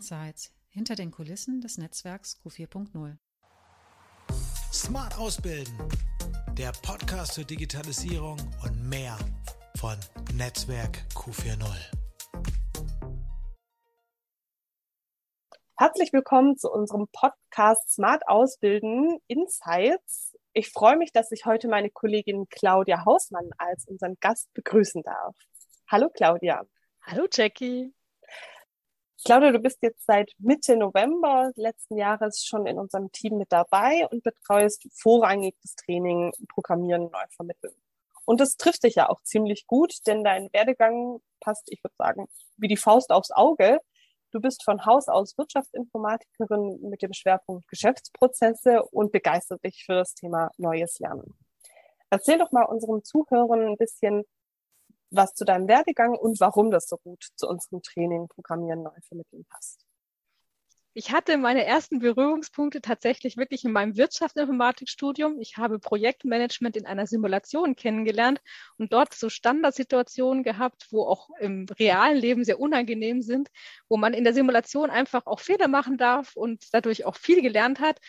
Insights hinter den Kulissen des Netzwerks Q4.0. Smart Ausbilden, der Podcast zur Digitalisierung und mehr von Netzwerk Q4.0. Herzlich willkommen zu unserem Podcast Smart Ausbilden Insights. Ich freue mich, dass ich heute meine Kollegin Claudia Hausmann als unseren Gast begrüßen darf. Hallo Claudia. Hallo Jackie. Claudia, du bist jetzt seit Mitte November letzten Jahres schon in unserem Team mit dabei und betreust vorrangig das Training Programmieren neu vermitteln. Und das trifft dich ja auch ziemlich gut, denn dein Werdegang passt, ich würde sagen, wie die Faust aufs Auge. Du bist von Haus aus Wirtschaftsinformatikerin mit dem Schwerpunkt Geschäftsprozesse und begeistert dich für das Thema Neues Lernen. Erzähl doch mal unseren Zuhörern ein bisschen, was zu deinem Werdegang und warum das so gut zu unserem Training Programmieren neu vermitteln passt. Ich hatte meine ersten Berührungspunkte tatsächlich wirklich in meinem Wirtschaftsinformatikstudium. Ich habe Projektmanagement in einer Simulation kennengelernt und dort so Standardsituationen gehabt, wo auch im realen Leben sehr unangenehm sind, wo man in der Simulation einfach auch Fehler machen darf und dadurch auch viel gelernt hat.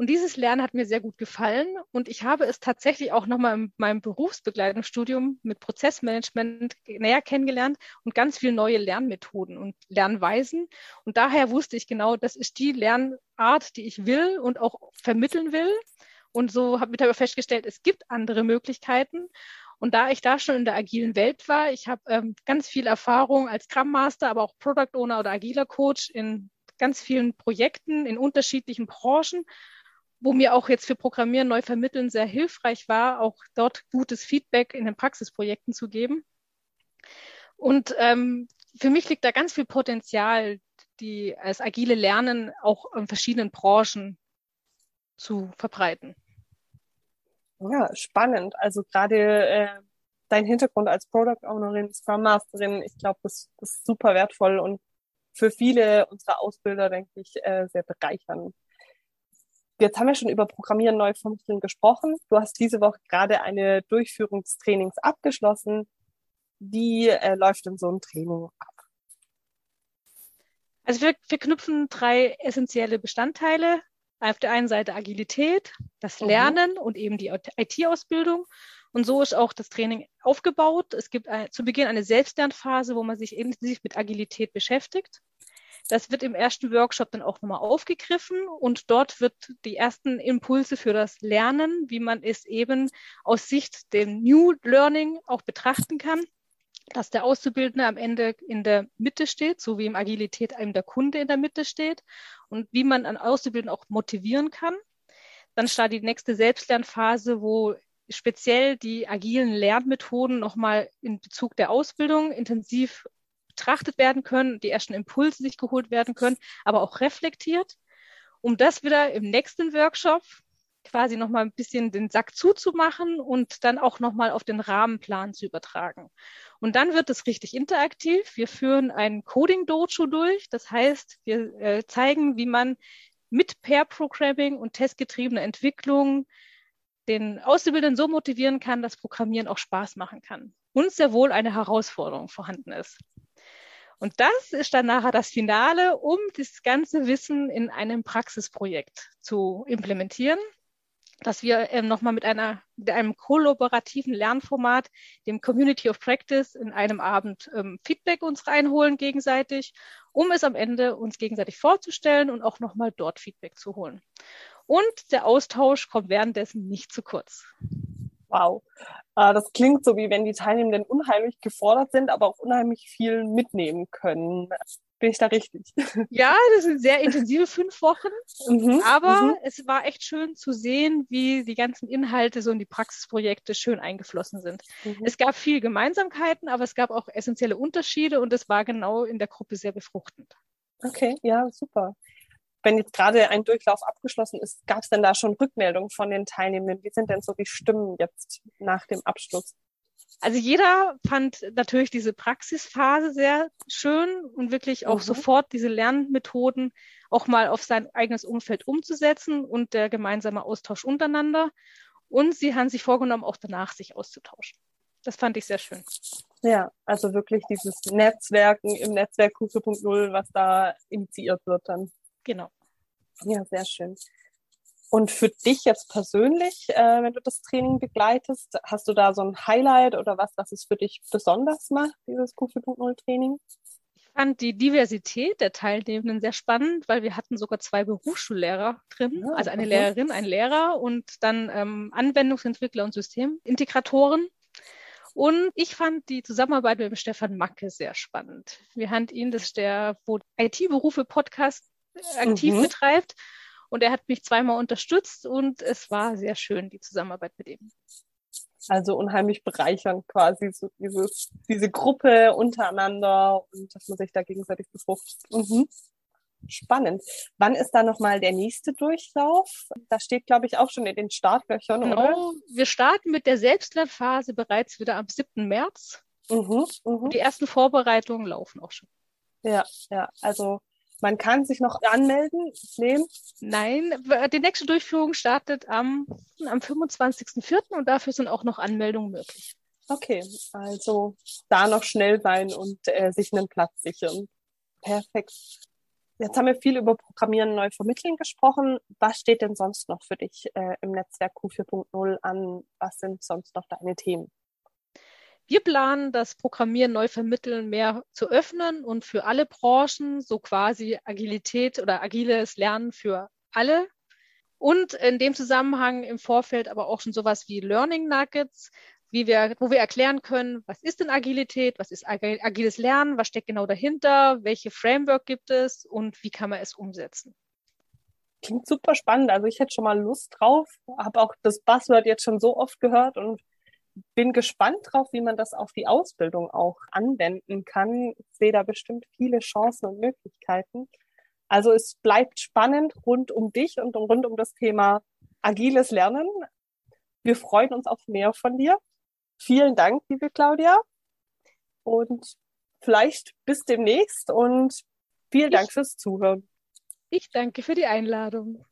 Und dieses Lernen hat mir sehr gut gefallen. Und ich habe es tatsächlich auch nochmal in meinem Berufsbegleitungsstudium mit Prozessmanagement näher kennengelernt und ganz viele neue Lernmethoden und Lernweisen. Und daher wusste ich genau, das ist die Lernart, die ich will und auch vermitteln will. Und so habe ich festgestellt, es gibt andere Möglichkeiten. Und da ich da schon in der agilen Welt war, ich habe ähm, ganz viel Erfahrung als Scrum Master, aber auch Product Owner oder agiler Coach in ganz vielen Projekten in unterschiedlichen Branchen wo mir auch jetzt für Programmieren neu vermitteln sehr hilfreich war, auch dort gutes Feedback in den Praxisprojekten zu geben. Und ähm, für mich liegt da ganz viel Potenzial, die als agile Lernen auch in verschiedenen Branchen zu verbreiten. Ja, spannend. Also gerade äh, dein Hintergrund als Product Ownerin, Scrum Masterin, ich glaube, das, das, ist super wertvoll und für viele unserer Ausbilder, denke ich, äh, sehr bereichernd. Jetzt haben wir schon über Programmieren neu vermitteln gesprochen. Du hast diese Woche gerade eine Durchführung des Trainings abgeschlossen. Wie äh, läuft denn so ein Training ab? Also wir, wir knüpfen drei essentielle Bestandteile. Auf der einen Seite Agilität, das mhm. Lernen mhm. und eben die IT-Ausbildung. Und so ist auch das Training aufgebaut. Es gibt ein, zu Beginn eine Selbstlernphase, wo man sich intensiv mit Agilität beschäftigt. Das wird im ersten Workshop dann auch nochmal aufgegriffen und dort wird die ersten Impulse für das Lernen, wie man es eben aus Sicht dem New Learning auch betrachten kann, dass der Auszubildende am Ende in der Mitte steht, so wie im Agilität eben der Kunde in der Mitte steht und wie man an Auszubildenden auch motivieren kann. Dann startet die nächste Selbstlernphase, wo speziell die agilen Lernmethoden nochmal in Bezug der Ausbildung intensiv betrachtet werden können, die ersten Impulse sich geholt werden können, aber auch reflektiert, um das wieder im nächsten Workshop quasi nochmal ein bisschen den Sack zuzumachen und dann auch nochmal auf den Rahmenplan zu übertragen. Und dann wird es richtig interaktiv. Wir führen ein Coding-Dojo durch. Das heißt, wir äh, zeigen, wie man mit Pair-Programming und testgetriebener Entwicklung den Auszubildenden so motivieren kann, dass Programmieren auch Spaß machen kann. Und sehr wohl eine Herausforderung vorhanden ist. Und das ist dann nachher das Finale, um das ganze Wissen in einem Praxisprojekt zu implementieren, dass wir ähm, nochmal mit, einer, mit einem kollaborativen Lernformat, dem Community of Practice, in einem Abend ähm, Feedback uns reinholen gegenseitig, um es am Ende uns gegenseitig vorzustellen und auch nochmal dort Feedback zu holen. Und der Austausch kommt währenddessen nicht zu kurz. Wow. Äh, das klingt so, wie wenn die Teilnehmenden unheimlich gefordert sind, aber auch unheimlich viel mitnehmen können. Bin ich da richtig? Ja, das sind sehr intensive fünf Wochen. Mhm, aber mhm. es war echt schön zu sehen, wie die ganzen Inhalte so in die Praxisprojekte schön eingeflossen sind. Mhm. Es gab viel Gemeinsamkeiten, aber es gab auch essentielle Unterschiede und es war genau in der Gruppe sehr befruchtend. Okay, ja, super wenn jetzt gerade ein Durchlauf abgeschlossen ist, gab es denn da schon Rückmeldungen von den Teilnehmenden? Wie sind denn so die Stimmen jetzt nach dem Abschluss? Also jeder fand natürlich diese Praxisphase sehr schön und wirklich auch mhm. sofort diese Lernmethoden auch mal auf sein eigenes Umfeld umzusetzen und der gemeinsame Austausch untereinander. Und sie haben sich vorgenommen, auch danach sich auszutauschen. Das fand ich sehr schön. Ja, also wirklich dieses Netzwerken im Netzwerk Q4.0, was da initiiert wird dann. Genau. Ja, sehr schön. Und für dich jetzt persönlich, äh, wenn du das Training begleitest, hast du da so ein Highlight oder was, was es für dich besonders macht, dieses Q4.0 Training? Ich fand die Diversität der Teilnehmenden sehr spannend, weil wir hatten sogar zwei Berufsschullehrer drin, ja, also eine okay. Lehrerin, ein Lehrer und dann ähm, Anwendungsentwickler und Systemintegratoren. Und ich fand die Zusammenarbeit mit dem Stefan Macke sehr spannend. Wir haben ihn, das ist der, wo IT-Berufe Podcast aktiv mhm. betreibt. Und er hat mich zweimal unterstützt und es war sehr schön, die Zusammenarbeit mit ihm. Also unheimlich bereichernd quasi, so dieses, diese Gruppe untereinander und dass man sich da gegenseitig befruchtet. Mhm. Spannend. Wann ist da nochmal der nächste Durchlauf? Das steht, glaube ich, auch schon in den Startlöchern, genau. oder? Wir starten mit der Selbstlernphase bereits wieder am 7. März. Mhm, mh. Die ersten Vorbereitungen laufen auch schon. Ja, ja, also man kann sich noch anmelden. Nee. Nein, die nächste Durchführung startet am, am 25.04. und dafür sind auch noch Anmeldungen möglich. Okay, also da noch schnell sein und äh, sich einen Platz sichern. Perfekt. Jetzt haben wir viel über Programmieren neu vermitteln gesprochen. Was steht denn sonst noch für dich äh, im Netzwerk Q4.0 an? Was sind sonst noch deine Themen? Wir planen, das Programmieren neu vermitteln mehr zu öffnen und für alle Branchen, so quasi Agilität oder agiles Lernen für alle. Und in dem Zusammenhang im Vorfeld aber auch schon sowas wie Learning Nuggets, wie wir, wo wir erklären können, was ist denn Agilität, was ist agiles Lernen, was steckt genau dahinter, welche Framework gibt es und wie kann man es umsetzen. Klingt super spannend. Also ich hätte schon mal Lust drauf, habe auch das Buzzword jetzt schon so oft gehört und bin gespannt drauf, wie man das auf die Ausbildung auch anwenden kann. Ich sehe da bestimmt viele Chancen und Möglichkeiten. Also es bleibt spannend rund um dich und rund um das Thema agiles Lernen. Wir freuen uns auf mehr von dir. Vielen Dank, liebe Claudia. Und vielleicht bis demnächst und vielen Dank fürs Zuhören. Ich danke für die Einladung.